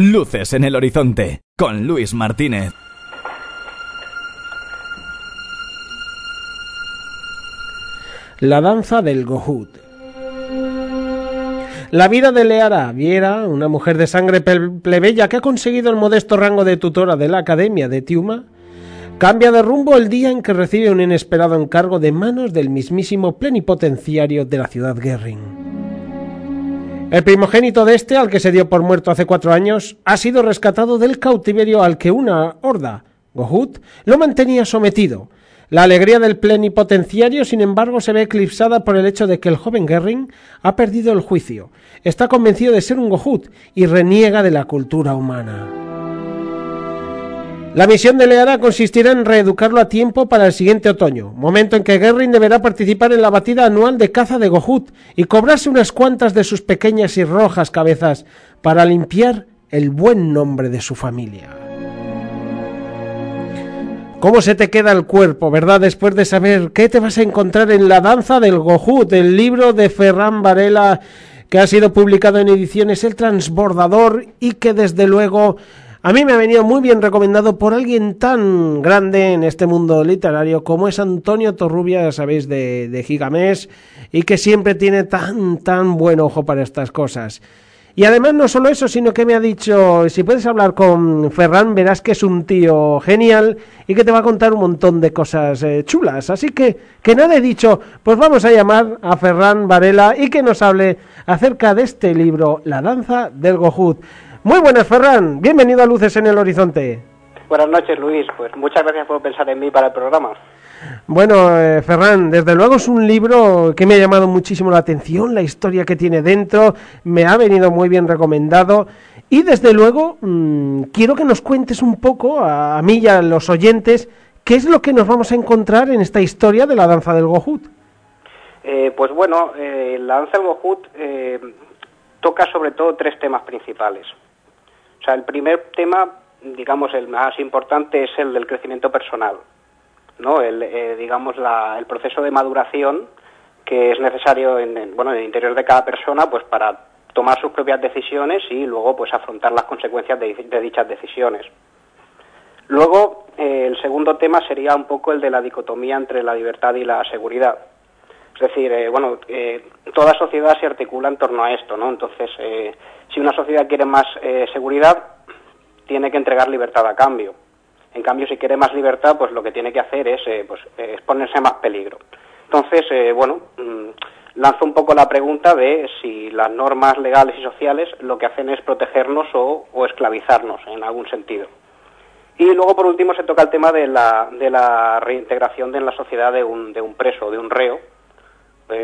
Luces en el horizonte con Luis Martínez. La danza del Gohut. La vida de Leara Viera, una mujer de sangre plebeya que ha conseguido el modesto rango de tutora de la Academia de Tiuma, cambia de rumbo el día en que recibe un inesperado encargo de manos del mismísimo plenipotenciario de la ciudad Guerring. El primogénito de este, al que se dio por muerto hace cuatro años, ha sido rescatado del cautiverio al que una horda, Gohut, lo mantenía sometido, la alegría del plenipotenciario, sin embargo, se ve eclipsada por el hecho de que el joven Gerring ha perdido el juicio, está convencido de ser un Gohut y reniega de la cultura humana. La misión de Leara consistirá en reeducarlo a tiempo para el siguiente otoño, momento en que Gerring deberá participar en la batida anual de caza de Gohut y cobrarse unas cuantas de sus pequeñas y rojas cabezas para limpiar el buen nombre de su familia. ¿Cómo se te queda el cuerpo, verdad? Después de saber qué te vas a encontrar en la danza del Gohut, el libro de Ferran Varela que ha sido publicado en ediciones El Transbordador y que desde luego a mí me ha venido muy bien recomendado por alguien tan grande en este mundo literario como es Antonio Torrubia, ya sabéis, de, de Gigamés, y que siempre tiene tan, tan buen ojo para estas cosas. Y además no solo eso, sino que me ha dicho, si puedes hablar con Ferran, verás que es un tío genial y que te va a contar un montón de cosas eh, chulas. Así que, que nada he dicho, pues vamos a llamar a Ferran Varela y que nos hable acerca de este libro, La danza del Gohut. Muy buenas, Ferran. Bienvenido a Luces en el Horizonte. Buenas noches, Luis. Pues muchas gracias por pensar en mí para el programa. Bueno, eh, Ferran, desde luego es un libro que me ha llamado muchísimo la atención, la historia que tiene dentro, me ha venido muy bien recomendado y desde luego mm, quiero que nos cuentes un poco a, mí y a los oyentes qué es lo que nos vamos a encontrar en esta historia de la danza del Gohut. Eh, pues bueno, eh, la danza del Gohut toca sobre todo tres temas principales. El primer tema, digamos el más importante, es el del crecimiento personal ¿no? El, eh, digamos, el proceso de maduración que es necesario en, bueno, en el interior de cada persona pues para tomar sus propias decisiones y luego pues afrontar las consecuencias de, dichas decisiones. Luego, eh, el segundo tema sería un poco el de la dicotomía entre la libertad y la seguridad. Es decir, eh, bueno, toda sociedad se articula en torno a esto, ¿no? Entonces, si una sociedad quiere más seguridad, tiene que entregar libertad a cambio. En cambio, si quiere más libertad, pues lo que tiene que hacer es eh, pues, eh, exponerse a más peligro. Entonces, eh, bueno, mm, lanzo un poco la pregunta de si las normas legales y sociales lo que hacen es protegernos o, esclavizarnos en algún sentido. Y luego, por último, se toca el tema de la, de reintegración en la sociedad de un, de un preso, de un reo,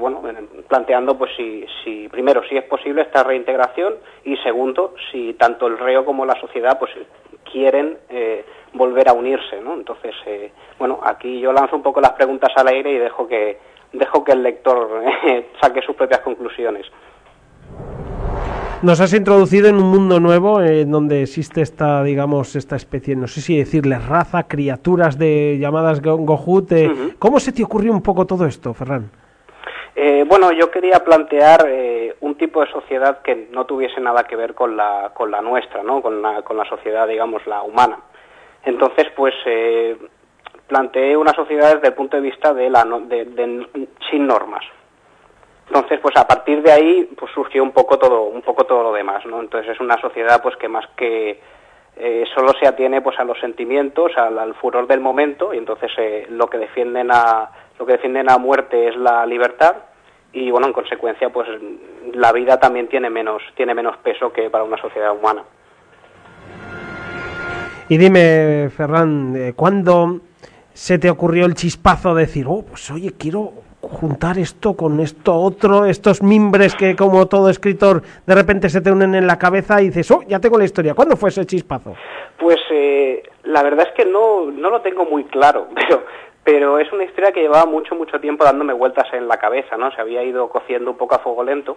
bueno, planteando pues si, si primero si es posible esta reintegración y segundo si tanto el reo como la sociedad pues quieren eh, volver a unirse, ¿no? Entonces, eh, bueno, aquí yo lanzo un poco las preguntas al aire y dejo que dejo que el lector eh, saque sus propias conclusiones. Nos has introducido en un mundo nuevo en donde existe esta, digamos, esta especie, no sé si decirle raza, criaturas de llamadas Gohut. ¿Cómo se te ocurrió un poco todo esto, Ferran? Eh, bueno, yo quería plantear eh, un tipo de sociedad que no tuviese nada que ver con la, con la nuestra, ¿no? con, la, con la sociedad, digamos, la humana. Entonces, pues eh, planteé una sociedad desde el punto de vista de la, de, sin normas. Entonces, pues a partir de ahí, pues surgió un poco todo, un poco todo lo demás, ¿no? Entonces es una sociedad, pues que más que solo se atiene, pues a los sentimientos, al, al furor del momento, y entonces lo que defienden a lo que defienden a muerte es la libertad y bueno en consecuencia pues la vida también tiene menos tiene menos peso que para una sociedad humana y dime Ferran eh, ¿cuándo se te ocurrió el chispazo de decir oh pues oye quiero juntar esto con esto otro estos mimbres que como todo escritor de repente se te unen en la cabeza y dices oh ya tengo la historia ¿cuándo fue ese chispazo? pues eh, la verdad es que no no lo tengo muy claro pero pero es una historia que llevaba mucho, mucho tiempo dándome vueltas en la cabeza, ¿no? Se había ido cociendo un poco a fuego lento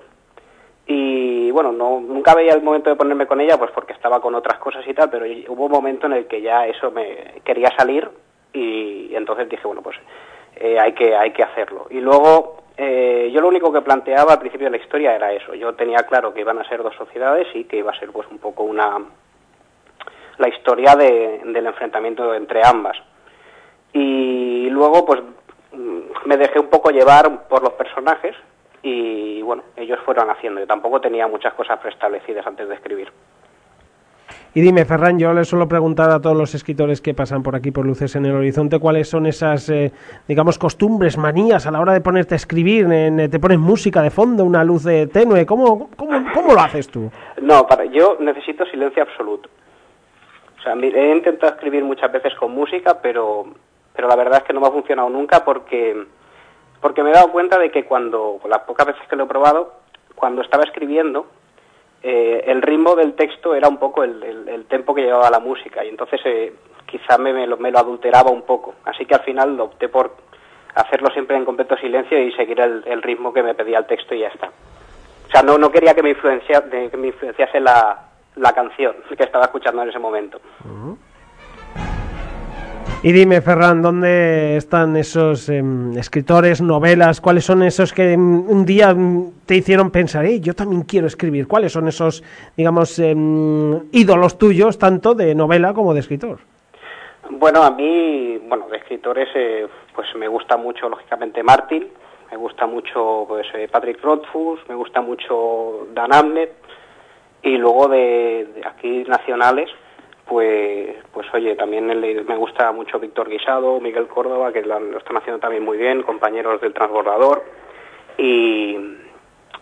y bueno, no, nunca veía el momento de ponerme con ella, pues porque estaba con otras cosas y tal, pero hubo un momento en el que ya eso me quería salir y, entonces dije, bueno, pues eh, hay, que, hay que hacerlo. Y luego eh, yo lo único que planteaba al principio de la historia era eso, yo tenía claro que iban a ser dos sociedades y que iba a ser pues un poco una, la historia del enfrentamiento entre ambas. Y luego, pues, mm, me dejé un poco llevar por los personajes y, bueno, ellos fueron haciendo. Yo tampoco tenía muchas cosas preestablecidas antes de escribir. Y dime, Ferran, yo le suelo preguntar a todos los escritores que pasan por aquí por Luces en el Horizonte cuáles son esas, eh, digamos, costumbres, manías a la hora de ponerte a escribir. ¿Te pones música de fondo, una luz de tenue? ¿Cómo, cómo, lo haces tú? No, para, yo necesito silencio absoluto. O sea, he intentado escribir muchas veces con música, pero, pero la verdad es que no me ha funcionado nunca porque, porque me he dado cuenta de que cuando, las pocas veces que lo he probado, cuando estaba escribiendo, eh, el ritmo del texto era un poco el, el, tempo que llevaba la música y entonces eh, quizá me, me, lo, adulteraba un poco. Así que al final opté por hacerlo siempre en completo silencio y seguir el, ritmo que me pedía el texto y ya está. O sea, no, no quería que me, influencia, que me influenciase la, la canción que estaba escuchando en ese momento. Y dime, Ferran, ¿dónde están esos em, escritores, novelas? ¿Cuáles son esos que em, un día em, te hicieron pensar, yo también quiero escribir? ¿Cuáles son esos, digamos, ídolos tuyos, tanto de novela como de escritor? Bueno, a mí, bueno, de escritores, eh, pues me gusta mucho, lógicamente, Martin, me gusta mucho, pues, eh, Patrick Rothfuss, me gusta mucho Dan Abnett, y luego de aquí nacionales, pues, pues oye, también me gusta mucho Víctor Guisado, Miguel Córdoba, que lo, están haciendo también muy bien, compañeros del transbordador, y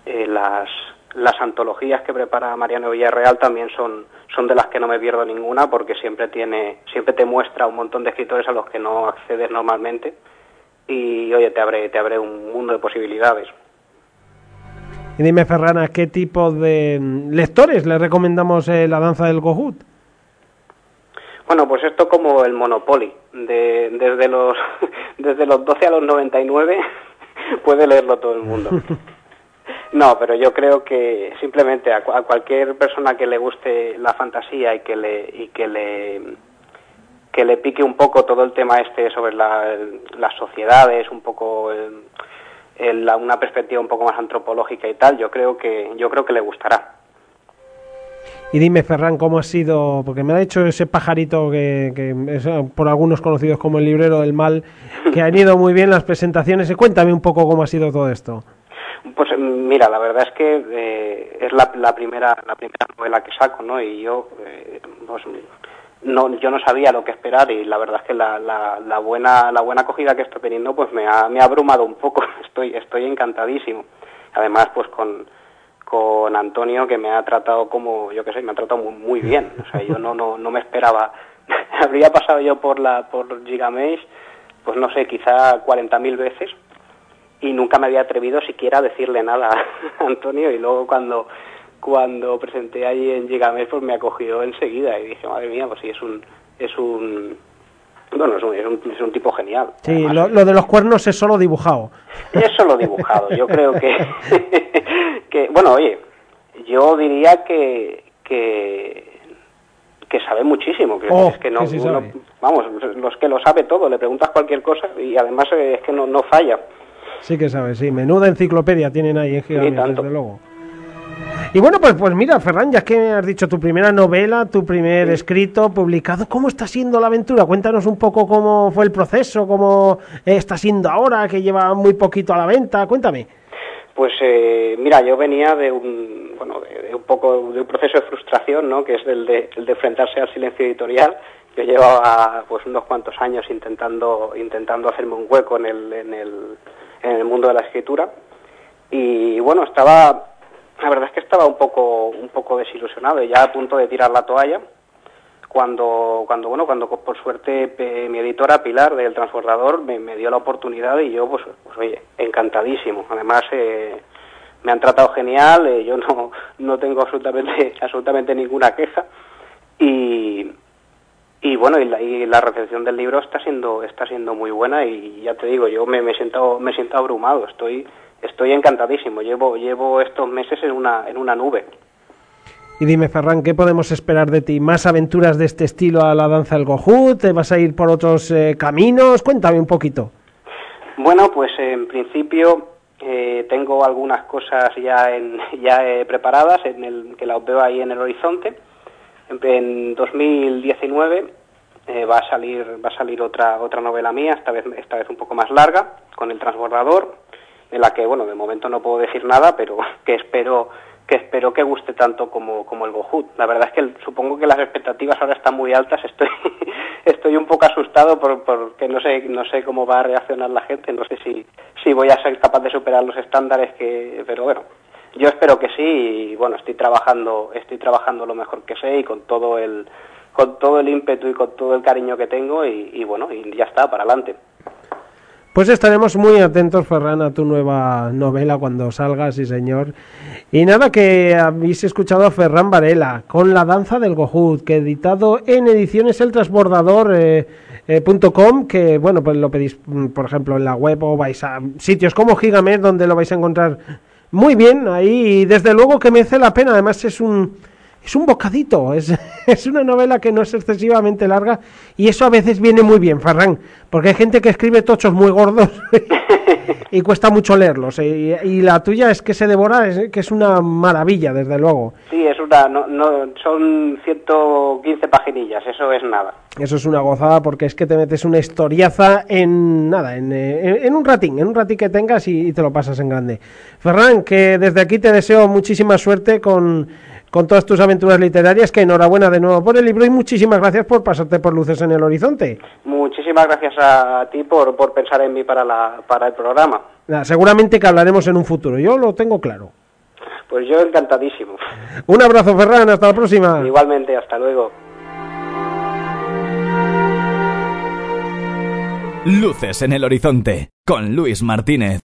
eh, las, las antologías que prepara Mariano Villarreal también son, son de las que no me pierdo ninguna, porque siempre tiene, siempre te muestra un montón de escritores a los que no accedes normalmente, y oye, te abre, te abre un mundo de posibilidades. Y dime, Ferrana, ¿qué tipo de lectores le recomendamos eh, la danza del Gohut? Bueno, pues esto como el Monopoly. De, desde, los, desde los 12 a los 99 puede leerlo todo el mundo. No, pero yo creo que simplemente a, cualquier persona que le guste la fantasía y que le y que le que le pique un poco todo el tema este sobre las sociedades, un poco una perspectiva un poco más antropológica y tal, yo creo que yo creo que le gustará. Y dime, Ferran, ¿cómo ha sido? Porque me ha dicho ese pajarito que, es eh, por algunos conocidos como el librero del mal, que han ido muy bien las presentaciones. Cuéntame un poco cómo ha sido todo esto. Pues mira, la verdad es que eh, es la, primera la primera novela que saco, ¿no? Y yo eh, pues, no yo no sabía lo que esperar y la verdad es que la, la, buena la buena acogida que estoy teniendo pues me ha, me ha abrumado un poco. Estoy estoy encantadísimo. Además, pues con con Antonio que me ha tratado como, yo qué sé, me ha tratado muy, bien. O sea, yo no, no, no me esperaba. Habría pasado yo por la por Gigamesh, pues no sé, quizá 40.000 veces y nunca me había atrevido siquiera a decirle nada a Antonio y luego cuando cuando presenté allí en Gigamesh pues me acogió enseguida y dije, madre mía, pues sí, es un es un bueno, es un, es un, tipo genial. Sí, lo, de los cuernos es solo dibujado. Es solo dibujado. Yo creo que, que bueno, oye, yo diría que, que, que sabe muchísimo. Que, oh, es que no, vamos, los que lo sabe todo, le preguntas cualquier cosa y además es que no, no falla. Sí que sabe, sí. Menuda enciclopedia tienen ahí en Gigante, desde luego. Y bueno, pues, pues mira, Ferran, ya que has dicho tu primera novela, tu primer escrito publicado, ¿cómo está siendo la aventura? Cuéntanos un poco cómo fue el proceso, cómo está siendo ahora, que lleva muy poquito a la venta. Cuéntame. Pues eh, mira, yo venía de un, bueno, de, un poco de un proceso de frustración, ¿no? Que es el de, el de enfrentarse al silencio editorial. Yo llevaba pues unos cuantos años intentando intentando hacerme un hueco en el, en el, en el mundo de la escritura y bueno estaba la verdad es que estaba un poco un poco desilusionado y ya a punto de tirar la toalla cuando cuando bueno cuando por suerte mi editora Pilar del Transbordador me, dio la oportunidad y yo pues, pues oye encantadísimo además eh, me han tratado genial eh, yo no no tengo absolutamente absolutamente ninguna queja y y bueno y la, y la, recepción del libro está siendo está siendo muy buena y ya te digo yo me, me siento me siento abrumado estoy estoy encantadísimo. Llevo, llevo estos meses en una, en una nube. Y dime, Ferran, ¿qué podemos esperar de ti? ¿Más aventuras de este estilo a la danza del Gohut? ¿Te vas a ir por otros eh, caminos? Cuéntame un poquito. Bueno, pues en principio eh, tengo algunas cosas ya, en, ya eh, preparadas, en el, que las veo ahí en el horizonte. en 2019 eh, va a salir va a salir otra otra novela mía esta vez esta vez un poco más larga con el transbordador en la que bueno de momento no puedo decir nada pero que espero que espero que guste tanto como, como el Gohut. La verdad es que supongo que las expectativas ahora están muy altas. Estoy estoy un poco asustado por, porque no sé no sé cómo va a reaccionar la gente. No sé si si voy a ser capaz de superar los estándares que, pero bueno, yo espero que sí y bueno estoy trabajando estoy trabajando lo mejor que sé y con todo el con todo el ímpetu y con todo el cariño que tengo y, y bueno y ya está para adelante. Pues estaremos muy atentos, Ferran, a tu nueva novela cuando salga, sí señor. Y nada, que habéis escuchado a Ferran Varela con La danza del Gohut, que editado en ediciones El Transbordador. Eh, eh, que bueno, pues lo pedís, mm, por ejemplo, en la web o vais a sitios como Gigamed, donde lo vais a encontrar muy bien ahí. Y desde luego que merece la pena, además es un es un bocadito, es, es, una novela que no es excesivamente larga y eso a veces viene muy bien, Farrán, porque hay gente que escribe tochos muy gordos y cuesta mucho leerlos eh, y, la tuya es que se devora, es, que es una maravilla, desde luego. Sí, es una, no, no, son 115 paginillas, eso es nada. Eso es una gozada porque es que te metes una historiaza en nada, en, eh, en, un ratín, en un ratín que tengas y, y te lo pasas en grande. Ferran, que desde aquí te deseo muchísima suerte con con todas tus aventuras literarias, que enhorabuena de nuevo por el libro y muchísimas gracias por pasarte por Luces en el Horizonte. Muchísimas gracias a ti por, por pensar en mí para, la, para el programa. seguramente que hablaremos en un futuro, yo lo tengo claro. Pues yo encantadísimo. Un abrazo, Ferran, hasta la próxima. Igualmente, hasta luego. Luces en el Horizonte, con Luis Martínez.